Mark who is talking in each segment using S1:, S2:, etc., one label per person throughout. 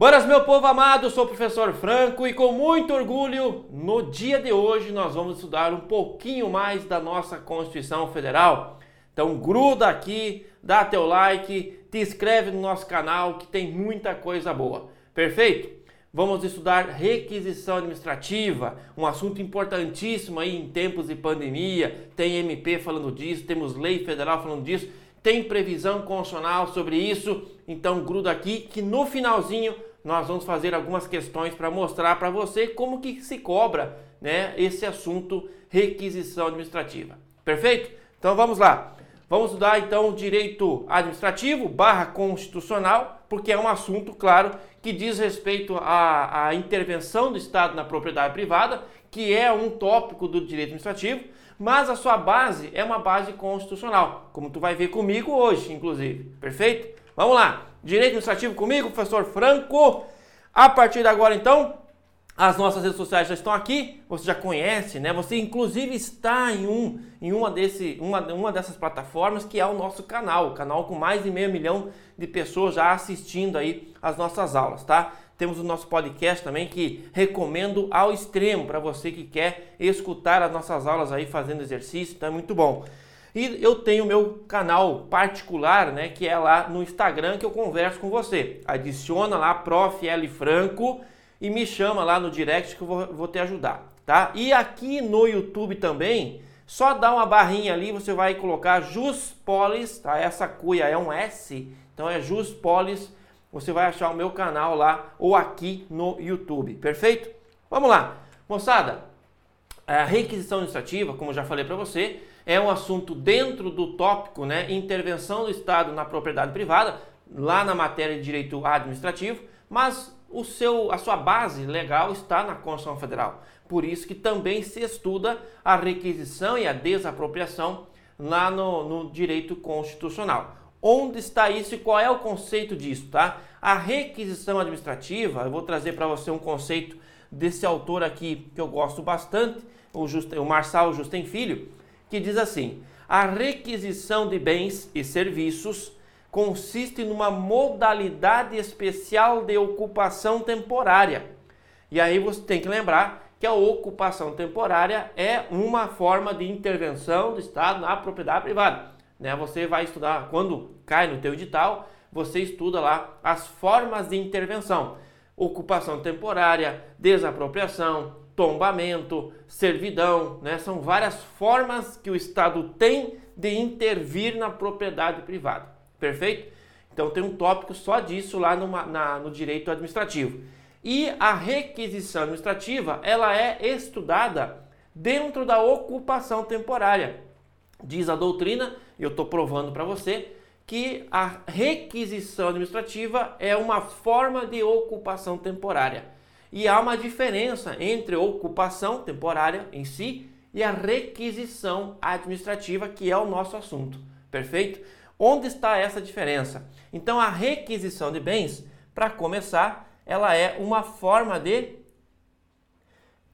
S1: Boas, meu povo amado, sou o professor Franco e com muito orgulho, no dia de hoje nós vamos estudar um pouquinho mais da nossa Constituição Federal. Então gruda aqui, dá teu like, te inscreve no nosso canal que tem muita coisa boa. Perfeito? Vamos estudar requisição administrativa, um assunto importantíssimo aí em tempos de pandemia. Tem MP falando disso, temos lei federal falando disso, tem previsão constitucional sobre isso. Então gruda aqui que no finalzinho nós vamos fazer algumas questões para mostrar para você como que se cobra né, esse assunto requisição administrativa. Perfeito? Então vamos lá. Vamos estudar então direito administrativo barra constitucional, porque é um assunto, claro, que diz respeito à, à intervenção do Estado na propriedade privada, que é um tópico do direito administrativo, mas a sua base é uma base constitucional, como tu vai ver comigo hoje, inclusive. Perfeito? Vamos lá. Direito administrativo comigo, professor Franco. A partir de agora, então, as nossas redes sociais já estão aqui, você já conhece, né? Você inclusive está em, um, em uma, desse, uma, uma dessas plataformas que é o nosso canal, o canal com mais de meio milhão de pessoas já assistindo aí as nossas aulas, tá? Temos o nosso podcast também que recomendo ao extremo para você que quer escutar as nossas aulas aí fazendo exercício, então é muito bom. E eu tenho meu canal particular, né, que é lá no Instagram que eu converso com você. Adiciona lá Prof. L. Franco e me chama lá no direct que eu vou, vou te ajudar, tá? E aqui no YouTube também, só dá uma barrinha ali, você vai colocar Jus Polis, tá? Essa cuia é um S, então é Jus Polis. Você vai achar o meu canal lá ou aqui no YouTube, perfeito? Vamos lá, moçada. A requisição administrativa, como já falei para você, é um assunto dentro do tópico, né, intervenção do Estado na propriedade privada, lá na matéria de direito administrativo, mas o seu, a sua base legal está na Constituição Federal. Por isso que também se estuda a requisição e a desapropriação lá no, no direito constitucional. Onde está isso e qual é o conceito disso, tá? A requisição administrativa, eu vou trazer para você um conceito desse autor aqui que eu gosto bastante, o, Just, o Marçal Justem Filho, que diz assim: a requisição de bens e serviços consiste numa modalidade especial de ocupação temporária. E aí você tem que lembrar que a ocupação temporária é uma forma de intervenção do Estado na propriedade privada. Né? Você vai estudar, quando cai no teu edital, você estuda lá as formas de intervenção. Ocupação temporária, desapropriação, tombamento, servidão, né? São várias formas que o Estado tem de intervir na propriedade privada. Perfeito? Então tem um tópico só disso lá na, no direito administrativo. E a requisição administrativa, ela é estudada dentro da ocupação temporária. Diz a doutrina, e eu estou provando para você, que a requisição administrativa é uma forma de ocupação temporária. E há uma diferença entre ocupação temporária em si e a requisição administrativa, que é o nosso assunto. Perfeito? Onde está essa diferença? Então, a requisição de bens, para começar, ela é uma forma de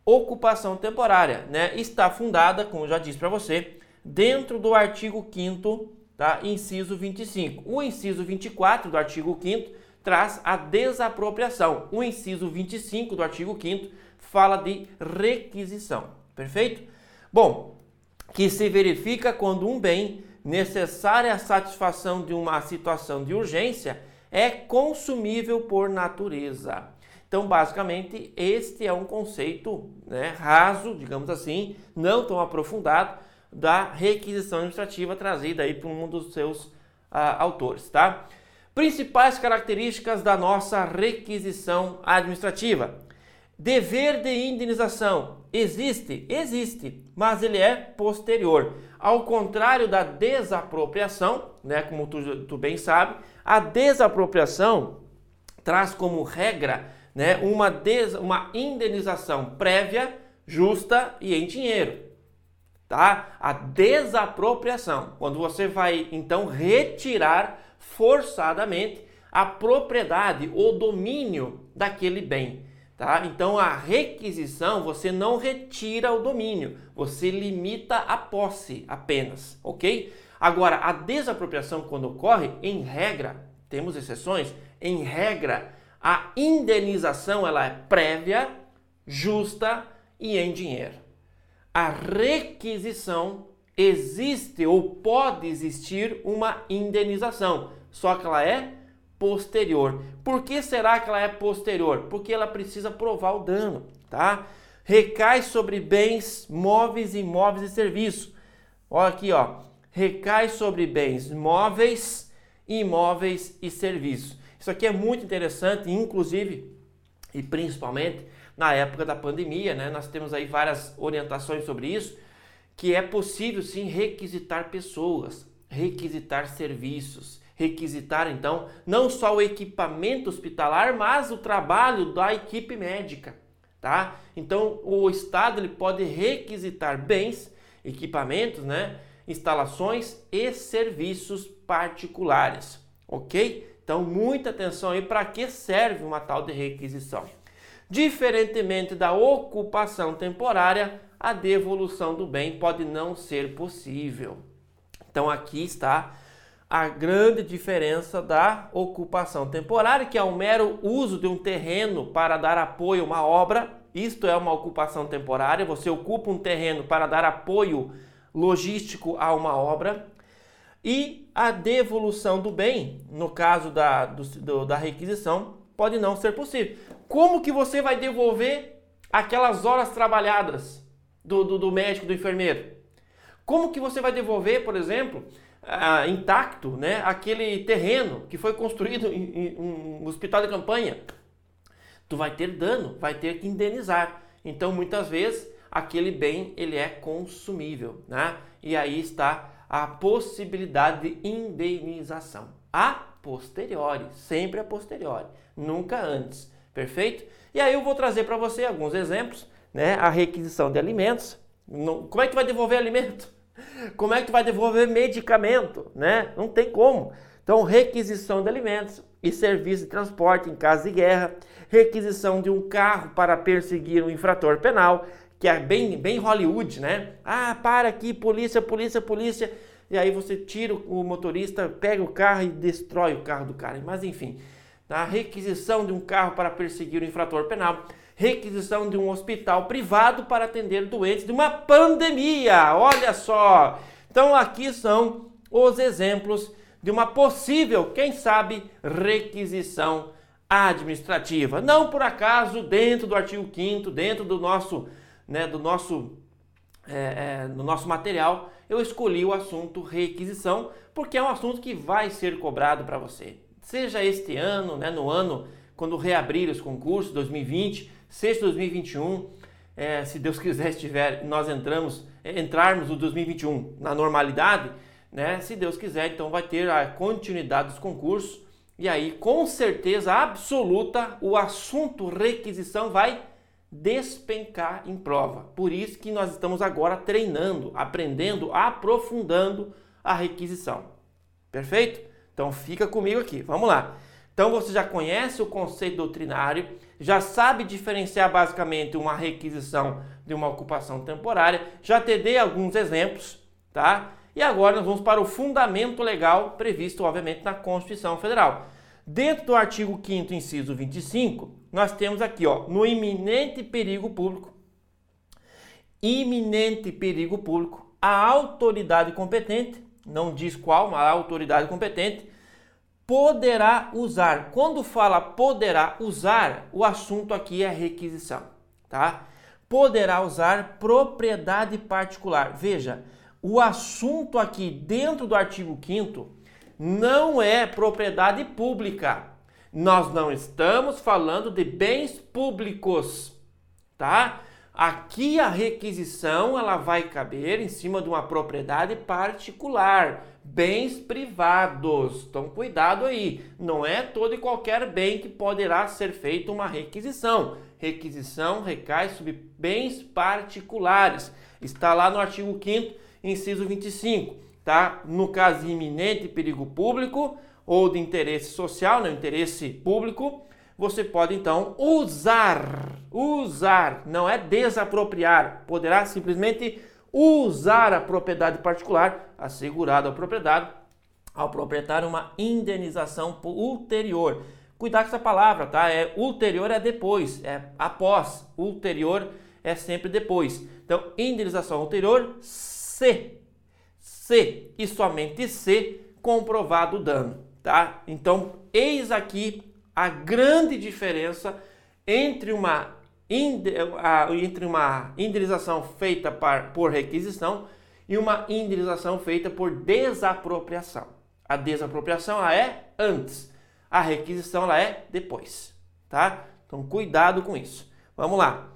S1: ocupação temporária, né? Está fundada, como já disse para você, dentro do artigo 5 tá? Inciso 25. O inciso 24 do artigo 5 traz a desapropriação. O inciso 25 do artigo 5 fala de requisição. Perfeito? Bom, que se verifica quando um bem necessário à satisfação de uma situação de urgência é consumível por natureza. Então, basicamente, este é um conceito né, raso, digamos assim, não tão aprofundado, da requisição administrativa trazida aí por um dos seus ah, autores, tá? Principais características da nossa requisição administrativa. Dever de indenização existe? Existe, mas ele é posterior. Ao contrário da desapropriação, né, como tu, tu bem sabe, a desapropriação traz como regra né, uma, des, uma indenização prévia, justa e em dinheiro. Tá? A desapropriação, quando você vai então retirar forçadamente a propriedade ou domínio daquele bem. Tá? Então a requisição você não retira o domínio, você limita a posse apenas, ok? Agora a desapropriação quando ocorre, em regra, temos exceções, em regra A indenização ela é prévia, justa e em dinheiro. A requisição existe ou pode existir uma indenização, só que ela é posterior. Por que será que ela é posterior? Porque ela precisa provar o dano, tá? Recai sobre bens móveis, imóveis e serviços. Olha aqui, ó. Recai sobre bens móveis, imóveis e serviços. Isso aqui é muito interessante, inclusive e principalmente na época da pandemia, né? Nós temos aí várias orientações sobre isso, que é possível sim requisitar pessoas, requisitar serviços, requisitar então não só o equipamento hospitalar, mas o trabalho da equipe médica, tá? Então o estado ele pode requisitar bens, equipamentos, né, instalações e serviços particulares, OK? Então muita atenção aí para que serve uma tal de requisição. Diferentemente da ocupação temporária, a devolução do bem pode não ser possível. Então aqui está a grande diferença da ocupação temporária, que é o mero uso de um terreno para dar apoio a uma obra. Isto é uma ocupação temporária, você ocupa um terreno para dar apoio logístico a uma obra. E a devolução do bem, no caso da, do, da requisição, pode não ser possível. Como que você vai devolver aquelas horas trabalhadas do, do, do médico, do enfermeiro? Como que você vai devolver, por exemplo, intacto, né, aquele terreno que foi construído em, em um hospital de campanha, tu vai ter dano, vai ter que indenizar. Então, muitas vezes, aquele bem ele é consumível, né? E aí está a possibilidade de indenização. A posteriori, sempre a posteriori, nunca antes. Perfeito? E aí eu vou trazer para você alguns exemplos, né? A requisição de alimentos. Como é que vai devolver alimento? Como é que vai devolver medicamento, né? Não tem como. Então, requisição de alimentos e serviço de transporte em caso de guerra, requisição de um carro para perseguir um infrator penal, que é bem, bem Hollywood, né? Ah, para aqui, polícia, polícia, polícia. E aí você tira o motorista, pega o carro e destrói o carro do cara. Mas enfim, a requisição de um carro para perseguir o um infrator penal requisição de um hospital privado para atender doentes de uma pandemia. Olha só! Então, aqui são os exemplos de uma possível, quem sabe, requisição administrativa. Não por acaso, dentro do artigo 5 dentro do nosso, né, do nosso, é, é, do nosso material, eu escolhi o assunto requisição, porque é um assunto que vai ser cobrado para você. Seja este ano, né, no ano, quando reabrir os concursos, 2020, seja 2021, é, se Deus quiser estiver, nós entramos, é, entrarmos no 2021 na normalidade, né? Se Deus quiser, então vai ter a continuidade dos concursos e aí com certeza absoluta o assunto requisição vai despencar em prova. Por isso que nós estamos agora treinando, aprendendo, aprofundando a requisição. Perfeito? Então fica comigo aqui. Vamos lá. Então você já conhece o conceito doutrinário, já sabe diferenciar basicamente uma requisição de uma ocupação temporária, já te dei alguns exemplos, tá? E agora nós vamos para o fundamento legal previsto, obviamente, na Constituição Federal. Dentro do artigo 5 inciso 25, nós temos aqui, ó, no iminente perigo público, iminente perigo público, a autoridade competente, não diz qual, mas a autoridade competente, poderá usar. Quando fala poderá usar, o assunto aqui é requisição, tá? Poderá usar propriedade particular. Veja, o assunto aqui dentro do artigo 5 não é propriedade pública. Nós não estamos falando de bens públicos, tá? Aqui a requisição ela vai caber em cima de uma propriedade particular, bens privados. Então cuidado aí, não é todo e qualquer bem que poderá ser feita uma requisição. Requisição recai sobre bens particulares. Está lá no artigo 5 inciso 25, tá? No caso de iminente perigo público ou de interesse social, né? interesse público, você pode então usar, usar, não é desapropriar, poderá simplesmente usar a propriedade particular assegurada ao proprietário, ao proprietário uma indenização ulterior. Cuidar com essa palavra, tá? É ulterior é depois, é após. Ulterior é sempre depois. Então, indenização ulterior, se. Se e somente se comprovado o dano, tá? Então, eis aqui a grande diferença entre uma, entre uma indenização feita por requisição e uma indenização feita por desapropriação. A desapropriação ela é antes, a requisição ela é depois, tá? Então cuidado com isso. Vamos lá.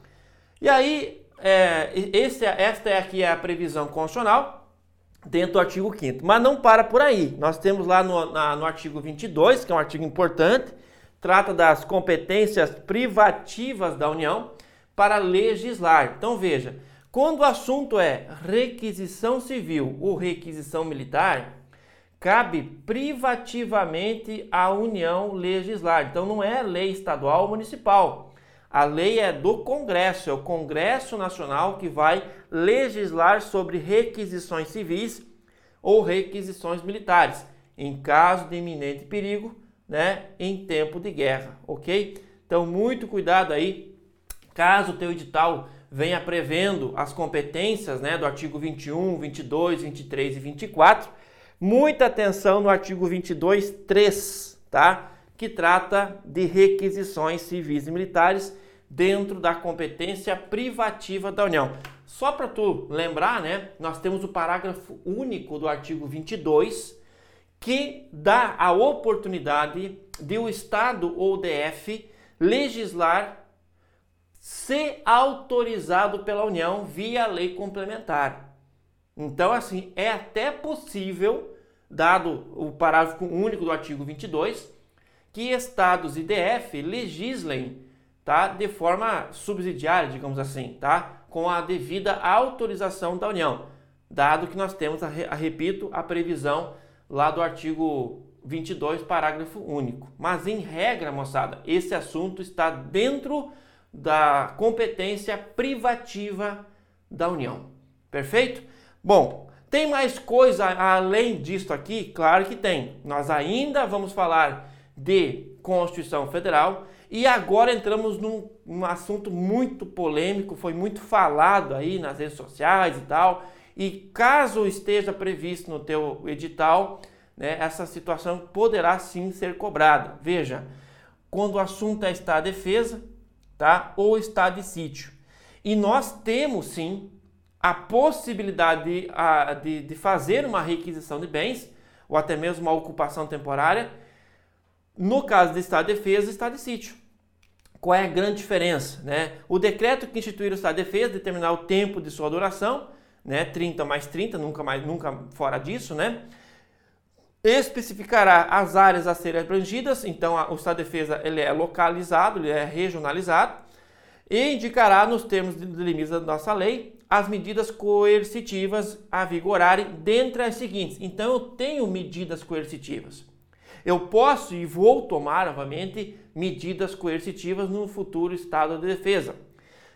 S1: E aí, é, esse, esta é aqui a previsão constitucional dentro do artigo 5 Mas não para por aí. Nós temos lá no, na, no artigo 22, que é um artigo importante, trata das competências privativas da União para legislar. Então veja, quando o assunto é requisição civil ou requisição militar, cabe privativamente à União legislar. Então não é lei estadual ou municipal. A lei é do Congresso, é o Congresso Nacional que vai legislar sobre requisições civis ou requisições militares, em caso de iminente perigo, né, em tempo de guerra, ok? Então muito cuidado aí, caso o teu edital venha prevendo as competências, né, do artigo 21, 22, 23 e 24, muita atenção no artigo 22, 3, tá? Que trata de requisições civis e militares dentro da competência privativa da União. Só para tu lembrar, né, nós temos o parágrafo único do artigo 22, que dá a oportunidade de o Estado ou DF legislar se autorizado pela União via lei complementar. Então, assim, é até possível, dado o parágrafo único do artigo 22, que estados e DF legislem tá, de forma subsidiária, digamos assim, tá, com a devida autorização da União, dado que nós temos, a, a repito, a previsão lá do artigo 22, parágrafo único. Mas em regra, moçada, esse assunto está dentro da competência privativa da União. Perfeito? Bom, tem mais coisa além disso aqui? Claro que tem. Nós ainda vamos falar de Constituição Federal e agora entramos num, num assunto muito polêmico, foi muito falado aí nas redes sociais e tal. E caso esteja previsto no teu edital, né, essa situação poderá sim ser cobrada. Veja, quando o assunto é estado de defesa, tá? Ou estado de sítio. E nós temos sim a possibilidade de, a, de, de fazer uma requisição de bens, ou até mesmo uma ocupação temporária, no caso de estado de defesa e estado de sítio. Qual é a grande diferença? Né? O decreto que instituir o estado de defesa determinar o tempo de sua duração, né? 30 mais 30, nunca mais nunca fora disso, né? especificará as áreas a serem abrangidas, então o Estado de Defesa ele é localizado, ele é regionalizado, e indicará nos termos de limites da nossa lei as medidas coercitivas a vigorarem dentre as seguintes. Então eu tenho medidas coercitivas. Eu posso e vou tomar novamente medidas coercitivas no futuro estado de defesa.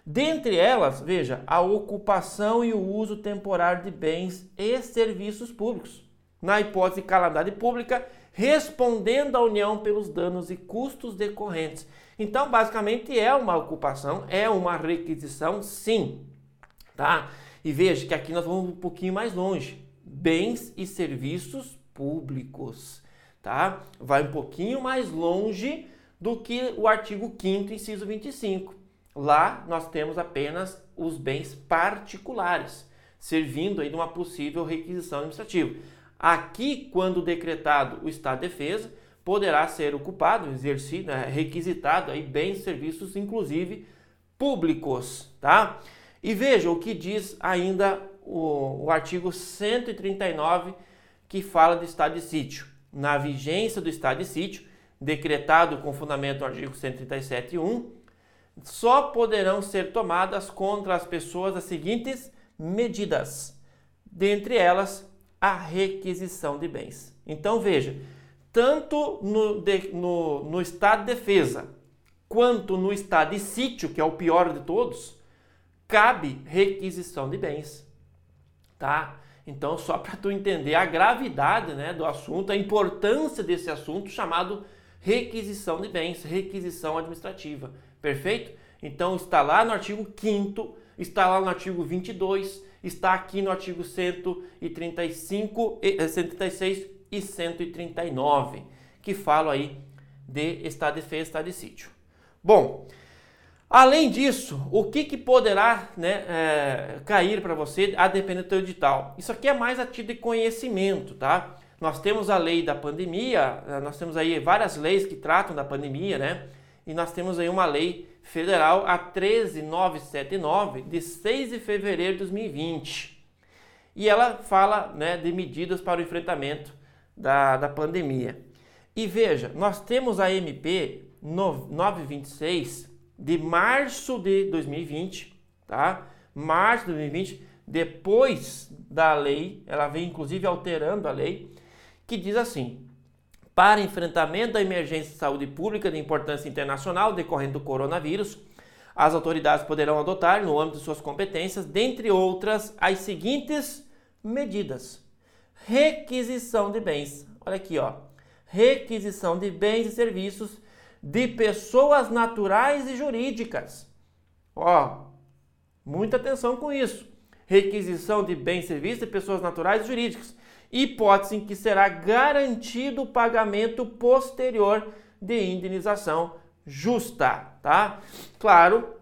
S1: Dentre elas, veja, a ocupação e o uso temporário de bens e serviços públicos na hipótese de calamidade pública, respondendo à União pelos danos e custos decorrentes. Então, basicamente, é uma ocupação, é uma requisição, sim. Tá? E veja que aqui nós vamos um pouquinho mais longe. Bens e serviços públicos. Tá? Vai um pouquinho mais longe do que o artigo 5 inciso 25. Lá nós temos apenas os bens particulares, servindo aí de uma possível requisição administrativa. Aqui, quando decretado o estado de defesa, poderá ser ocupado, exercido, né, requisitado aí bens e serviços, inclusive públicos, tá? E veja o que diz ainda o, o artigo 139, que fala de estado de sítio. Na vigência do estado de sítio, decretado com fundamento no artigo 137.1, só poderão ser tomadas contra as pessoas as seguintes medidas, dentre elas a requisição de bens. Então veja, tanto no, de, no, no estado de defesa quanto no estado de sítio, que é o pior de todos, cabe requisição de bens. Tá? Então, só para tu entender a gravidade né, do assunto, a importância desse assunto chamado requisição de bens, requisição administrativa. Perfeito? Então está lá no artigo 5 está lá no artigo 22, está aqui no artigo 135, 136 e 139, que falam aí de estado de defesa, estado de sítio. Bom, além disso, o que, que poderá né, é, cair para você a depender do teu edital? Isso aqui é mais a título de conhecimento, tá? Nós temos a lei da pandemia, eh, nós temos aí várias leis que tratam da pandemia, né? E nós temos aí uma lei federal, a 13979, de 6 de fevereiro de 2020. E ela fala né, de medidas para o enfrentamento da, da pandemia. E veja, nós temos a MP 926 de março de 2020, tá? Março de 2020, depois da lei, ela vem inclusive alterando a lei, que diz assim: para enfrentamento da emergência de saúde pública de importância internacional decorrente do coronavírus, as autoridades poderão adotar, no âmbito de suas competências, dentre outras, as seguintes medidas: requisição de bens. Olha aqui, ó. Requisição de bens e serviços de pessoas naturais e jurídicas. Ó, muita atenção com isso. Requisição de bens e serviços de pessoas naturais e jurídicas hipótese em que será garantido o pagamento posterior de indenização justa, tá? Claro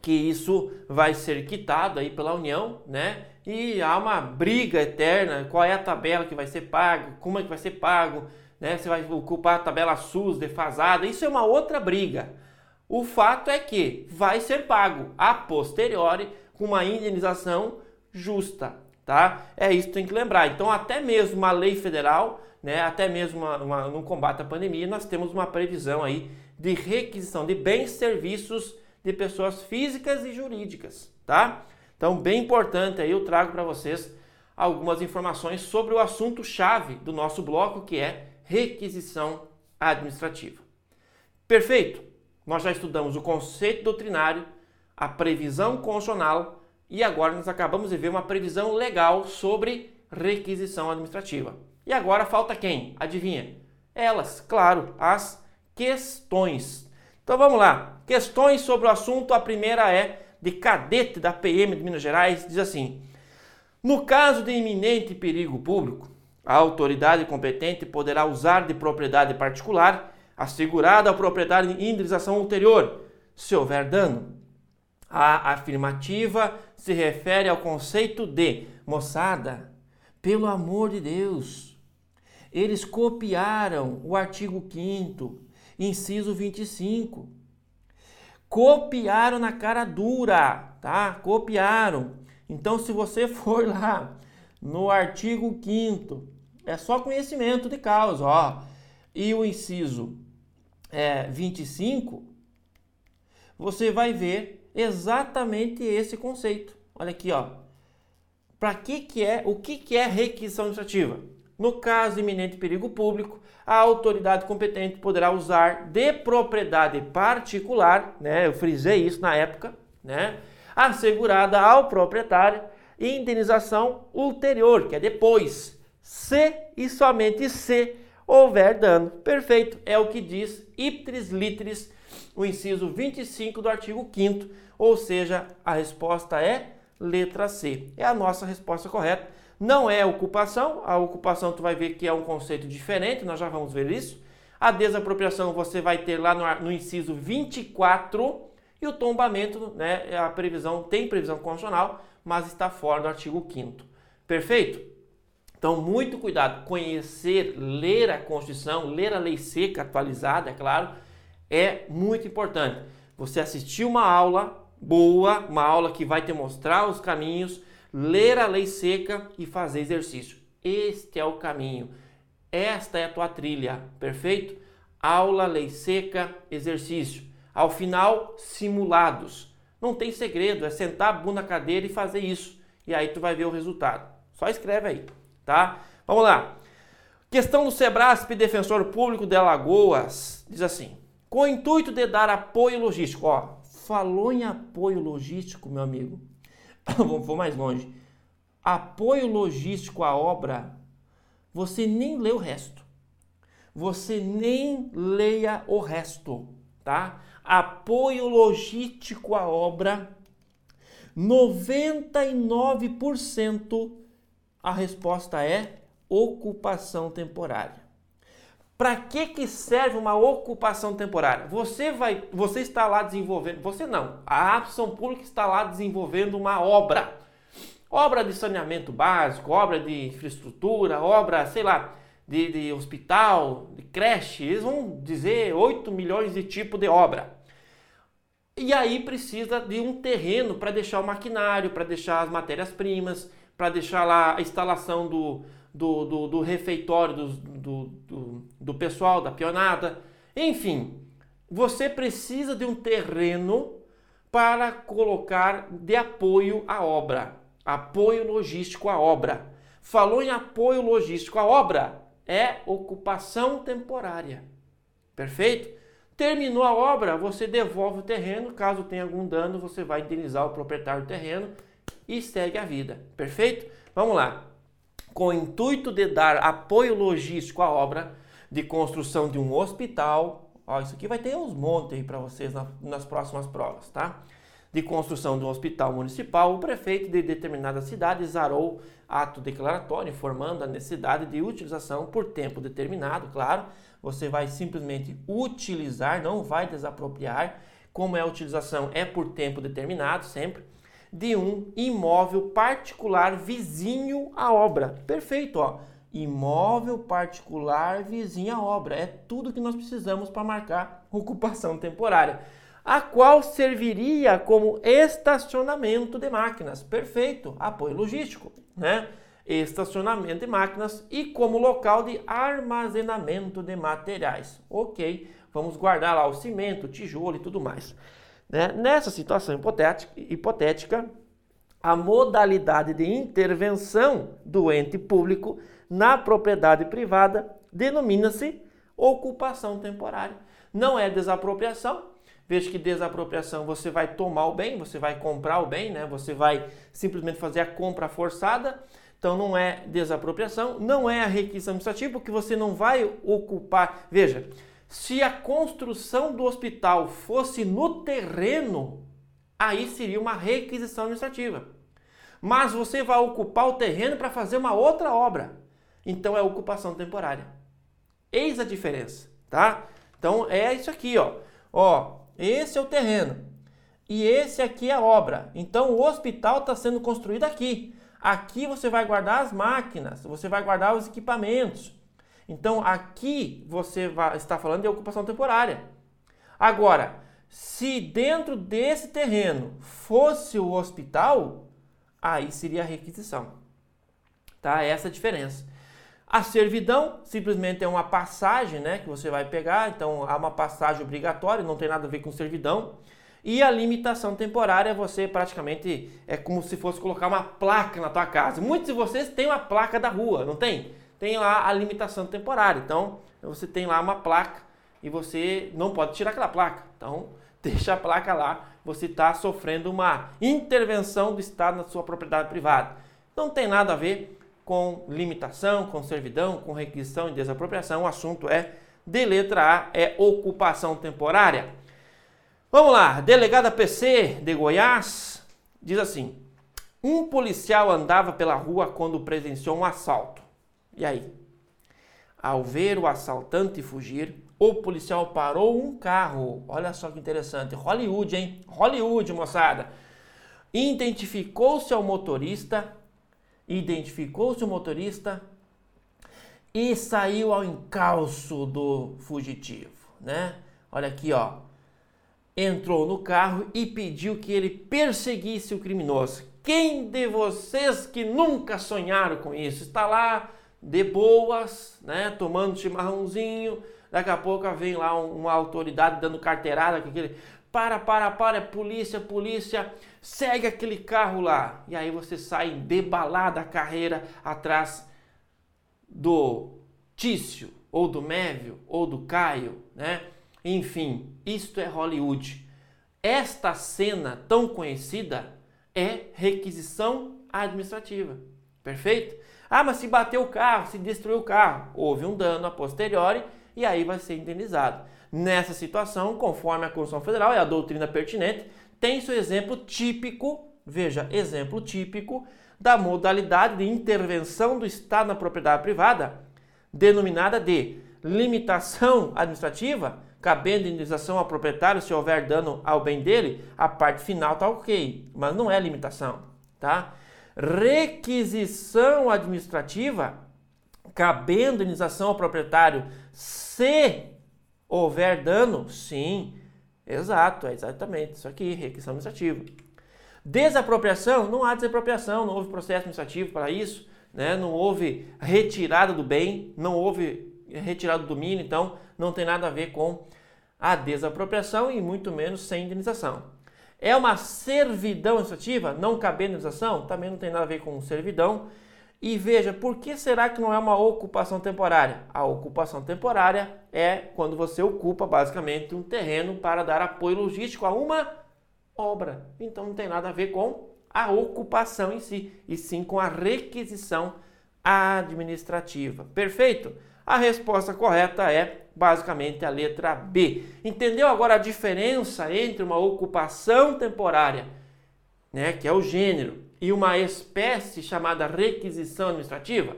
S1: que isso vai ser quitado aí pela União, né? E há uma briga eterna, qual é a tabela que vai ser paga, como é que vai ser pago, né? Você vai ocupar a tabela SUS defasada, isso é uma outra briga. O fato é que vai ser pago a posteriori com uma indenização justa, tá? É isso que tem que lembrar. Então, até mesmo uma lei federal, né, até mesmo uma, uma, no combate à pandemia, nós temos uma previsão aí de requisição de bens e serviços de pessoas físicas e jurídicas, tá? Então, bem importante aí, eu trago para vocês algumas informações sobre o assunto chave do nosso bloco, que é requisição administrativa. Perfeito? Nós já estudamos o conceito doutrinário, a previsão constitucional e agora nós acabamos de ver uma previsão legal sobre requisição administrativa. E agora falta quem? Adivinha? Elas, claro, as questões. Então vamos lá. Questões sobre o assunto. A primeira é de cadete da PM de Minas Gerais, diz assim: No caso de iminente perigo público, a autoridade competente poderá usar de propriedade particular assegurada a propriedade em indenização ulterior, se houver dano. A afirmativa se refere ao conceito de moçada, pelo amor de Deus. Eles copiaram o artigo 5 inciso 25. Copiaram na cara dura, tá? Copiaram. Então, se você for lá no artigo 5 é só conhecimento de causa, ó. E o inciso é, 25, você vai ver exatamente esse conceito. Olha aqui, ó. Para que que é, o que que é requisição administrativa? No caso de iminente perigo público, a autoridade competente poderá usar de propriedade particular, né? Eu frisei isso na época, né? Assegurada ao proprietário indenização ulterior, que é depois, se e somente se houver dano. Perfeito, é o que diz iptris literis, o inciso 25 do artigo 5 ou seja, a resposta é letra C. É a nossa resposta correta. Não é ocupação, a ocupação tu vai ver que é um conceito diferente, nós já vamos ver isso. A desapropriação você vai ter lá no, no inciso 24 e o tombamento, né, a previsão tem previsão constitucional, mas está fora do artigo 5 Perfeito? Então, muito cuidado, conhecer, ler a Constituição, ler a lei seca atualizada, é claro, é muito importante. Você assistir uma aula, boa, uma aula que vai te mostrar os caminhos, ler a lei seca e fazer exercício. Este é o caminho. Esta é a tua trilha, perfeito? Aula, lei seca, exercício. Ao final, simulados. Não tem segredo, é sentar a bunda na cadeira e fazer isso. E aí tu vai ver o resultado. Só escreve aí, tá? Vamos lá. Questão do Sebrasp, defensor público de Alagoas, diz assim: com o intuito de dar apoio logístico, ó, Falou em apoio logístico, meu amigo. Vou mais longe. Apoio logístico à obra, você nem lê o resto. você nem leia o resto, tá? Apoio logístico à obra, 99% a resposta é ocupação temporária. Para que, que serve uma ocupação temporária? Você vai, você está lá desenvolvendo, você não, a ação pública está lá desenvolvendo uma obra. Obra de saneamento básico, obra de infraestrutura, obra, sei lá, de, de hospital, de creche, eles vão dizer 8 milhões de tipos de obra. E aí precisa de um terreno para deixar o maquinário, para deixar as matérias-primas, para deixar lá a instalação do, do, do, do refeitório do, do, do, do pessoal, da pionada. Enfim, você precisa de um terreno para colocar de apoio à obra, apoio logístico à obra. Falou em apoio logístico à obra, é ocupação temporária. Perfeito? Terminou a obra, você devolve o terreno. Caso tenha algum dano, você vai indenizar o proprietário do terreno e segue a vida. Perfeito? Vamos lá com o intuito de dar apoio logístico à obra de construção de um hospital. Ó, isso aqui vai ter uns montes para vocês na, nas próximas provas, tá? De construção de um hospital municipal, o prefeito de determinada cidade zarou ato declaratório informando a necessidade de utilização por tempo determinado, claro. Você vai simplesmente utilizar, não vai desapropriar. Como é a utilização? É por tempo determinado sempre de um imóvel particular vizinho à obra. Perfeito, ó. Imóvel particular vizinho à obra. É tudo que nós precisamos para marcar ocupação temporária. A qual serviria como estacionamento de máquinas. Perfeito, apoio logístico, né? Estacionamento de máquinas e como local de armazenamento de materiais. Ok, vamos guardar lá o cimento, tijolo e tudo mais. Né? Nessa situação hipotética, hipotética, a modalidade de intervenção do ente público na propriedade privada denomina-se ocupação temporária. Não é desapropriação. Veja que desapropriação você vai tomar o bem, você vai comprar o bem, né? Você vai simplesmente fazer a compra forçada. Então não é desapropriação, não é a requisição administrativa, porque você não vai ocupar. Veja, se a construção do hospital fosse no terreno, aí seria uma requisição administrativa. Mas você vai ocupar o terreno para fazer uma outra obra. Então é ocupação temporária. Eis a diferença, tá? Então é isso aqui, ó. Ó, esse é o terreno e esse aqui é a obra. Então o hospital está sendo construído aqui. Aqui você vai guardar as máquinas, você vai guardar os equipamentos. Então aqui você vai, está falando de ocupação temporária. Agora, se dentro desse terreno fosse o hospital, aí seria a requisição. Tá? Essa é a diferença. A servidão simplesmente é uma passagem né, que você vai pegar, então há uma passagem obrigatória, não tem nada a ver com servidão. E a limitação temporária, você praticamente é como se fosse colocar uma placa na tua casa. Muitos de vocês têm uma placa da rua, não tem? Tem lá a limitação temporária. Então, você tem lá uma placa e você não pode tirar aquela placa. Então, deixa a placa lá. Você está sofrendo uma intervenção do Estado na sua propriedade privada. Não tem nada a ver com limitação, com servidão, com requisição e desapropriação. O assunto é de letra A, é ocupação temporária. Vamos lá, delegada PC de Goiás diz assim: um policial andava pela rua quando presenciou um assalto. E aí? Ao ver o assaltante fugir, o policial parou um carro. Olha só que interessante. Hollywood, hein? Hollywood, moçada. Identificou-se ao motorista, identificou-se o motorista e saiu ao encalço do fugitivo, né? Olha aqui, ó. Entrou no carro e pediu que ele perseguisse o criminoso. Quem de vocês que nunca sonharam com isso? Está lá de boas, né, tomando chimarrãozinho, daqui a pouco vem lá uma autoridade dando carteirada, aquele, para, para, para, polícia, polícia, segue aquele carro lá. E aí você sai debalada a carreira atrás do Tício, ou do Mévio, ou do Caio, né? Enfim, isto é Hollywood. Esta cena tão conhecida é requisição administrativa. Perfeito? Ah, mas se bateu o carro, se destruiu o carro, houve um dano a posteriori e aí vai ser indenizado. Nessa situação, conforme a Constituição Federal e a doutrina pertinente, tem seu exemplo típico, veja, exemplo típico da modalidade de intervenção do Estado na propriedade privada, denominada de limitação administrativa, cabendo indenização ao proprietário se houver dano ao bem dele, a parte final está ok, mas não é limitação, tá? Requisição administrativa, cabendo indenização ao proprietário se houver dano, sim, exato, é exatamente isso aqui, requisição administrativa. Desapropriação, não há desapropriação, não houve processo administrativo para isso, né? não houve retirada do bem, não houve retirada do domínio, então não tem nada a ver com a desapropriação e muito menos sem indenização. É uma servidão administrativa, não cabendo indenização, também não tem nada a ver com servidão. E veja, por que será que não é uma ocupação temporária? A ocupação temporária é quando você ocupa basicamente um terreno para dar apoio logístico a uma obra. Então não tem nada a ver com a ocupação em si, e sim com a requisição administrativa. Perfeito? A resposta correta é basicamente a letra B. Entendeu agora a diferença entre uma ocupação temporária, né, que é o gênero, e uma espécie chamada requisição administrativa?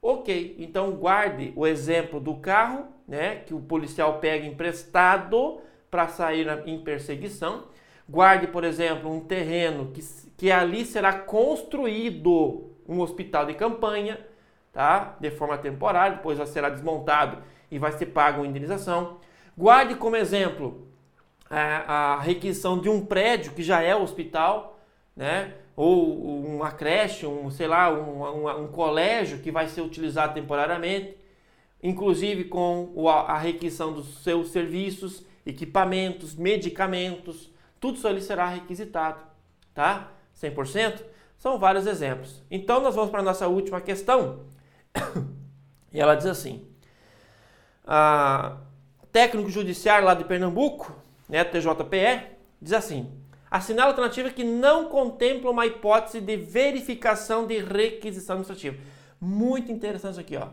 S1: Ok, então guarde o exemplo do carro, né, que o policial pega emprestado para sair em perseguição. Guarde, por exemplo, um terreno que, que ali será construído um hospital de campanha, tá? De forma temporária, depois será desmontado e vai ser pago uma indenização. Guarde como exemplo a, a requisição de um prédio que já é hospital, né? Ou uma creche, um, sei lá, um, um, um colégio que vai ser utilizado temporariamente, inclusive com a, a requisição dos seus serviços, equipamentos, medicamentos, tudo isso ali será requisitado, tá? 100%? São vários exemplos. Então, nós vamos para a nossa última questão. e ela diz assim: a técnico judiciário lá de Pernambuco, né, TJPE, diz assim: assinala alternativa que não contempla uma hipótese de verificação de requisição administrativa. Muito interessante isso aqui, ó.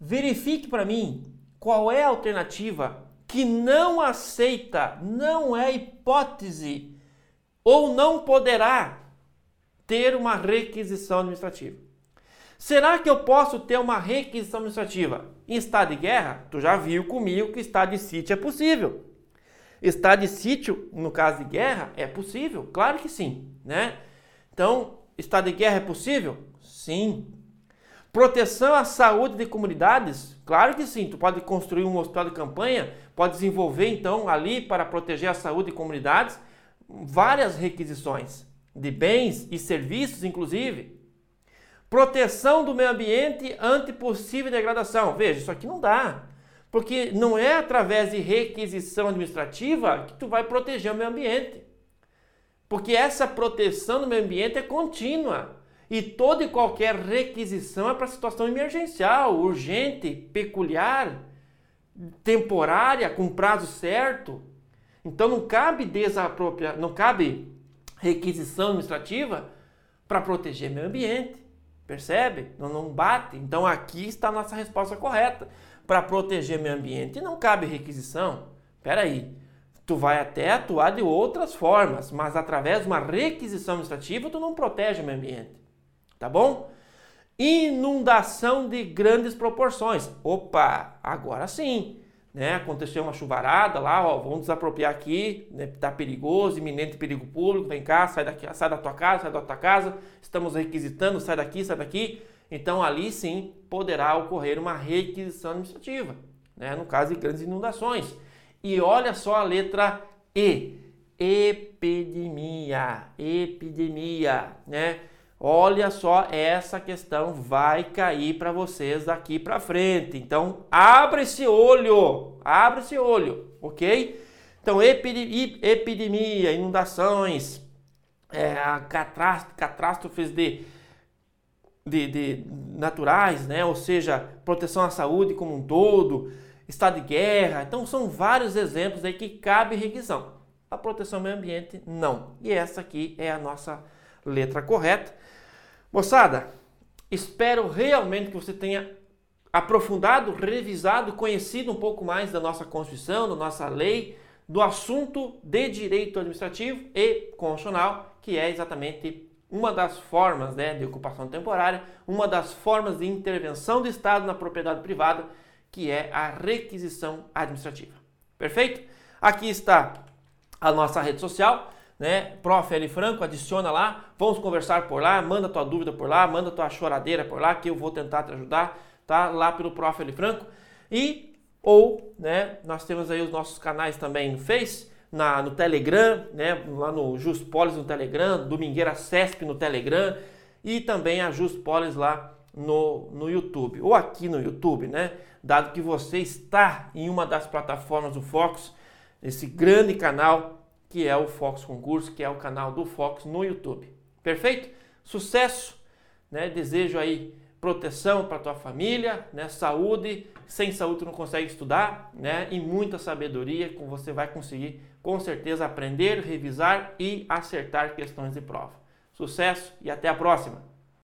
S1: Verifique para mim qual é a alternativa que não aceita, não é hipótese ou não poderá ter uma requisição administrativa. Será que eu posso ter uma requisição administrativa em estado de guerra? Tu já viu comigo que estado de sítio é possível. Estado de sítio, no caso de guerra, é possível? Claro que sim, né? Então, estado de guerra é possível? Sim. Proteção à saúde de comunidades? Claro que sim. Tu pode construir um hospital de campanha, pode desenvolver então ali para proteger a saúde de comunidades várias requisições de bens e serviços, inclusive. Proteção do meio ambiente ante possível degradação. Veja, isso aqui não dá. Porque não é através de requisição administrativa que tu vai proteger o meio ambiente. Porque essa proteção do meio ambiente é contínua. E toda e qualquer requisição é para situação emergencial, urgente, peculiar, temporária, com prazo certo. Então não cabe desapropria, não cabe requisição administrativa para proteger meio ambiente. Percebe? Não, não bate. Então aqui está a nossa resposta correta. Para proteger meio ambiente não cabe requisição. Espera aí. Tu vai até atuar de outras formas, mas através de uma requisição administrativa tu não protege o meio ambiente. Tá bom? Inundação de grandes proporções. Opa, agora sim né? Aconteceu uma chuvarada lá, ó, vamos desapropriar aqui, né? Tá perigoso, iminente perigo público, vem cá, sai daqui, sai da tua casa, sai da tua casa, estamos requisitando, sai daqui, sai daqui. Então ali sim poderá ocorrer uma requisição administrativa, né? No caso de grandes inundações. E olha só a letra E, epidemia, epidemia, né? Olha só, essa questão vai cair para vocês daqui para frente. Então, abre esse olho, abre esse olho, ok? Então, epidemia, inundações, é, catástrofes de, de, de, naturais, né? Ou seja, proteção à saúde como um todo, estado de guerra. Então, são vários exemplos aí que cabe requisição. A proteção ao meio ambiente, não. E essa aqui é a nossa letra correta. Moçada, espero realmente que você tenha aprofundado, revisado, conhecido um pouco mais da nossa Constituição, da nossa lei, do assunto de direito administrativo e constitucional, que é exatamente uma das formas né, de ocupação temporária, uma das formas de intervenção do Estado na propriedade privada, que é a requisição administrativa. Perfeito? Aqui está a nossa rede social, né? Prof. L. Franco, adiciona lá, vamos conversar por lá, manda tua dúvida por lá, manda tua choradeira por lá, que eu vou tentar te ajudar, tá? Lá pelo Prof. L. Franco. E, ou, né, nós temos aí os nossos canais também no Face, na, no Telegram, né, lá no Just Polis no Telegram, Domingueira CESP no Telegram e também a Just Polis lá no, no YouTube, ou aqui no YouTube, né? Dado que você está em uma das plataformas do Fox, esse grande canal que é o Fox Concurso, que é o canal do Fox no YouTube. Perfeito? Sucesso, né? Desejo aí proteção para tua família, né? Saúde, sem saúde tu não consegue estudar, né? E muita sabedoria, que você vai conseguir com certeza aprender, revisar e acertar questões de prova. Sucesso e até a próxima!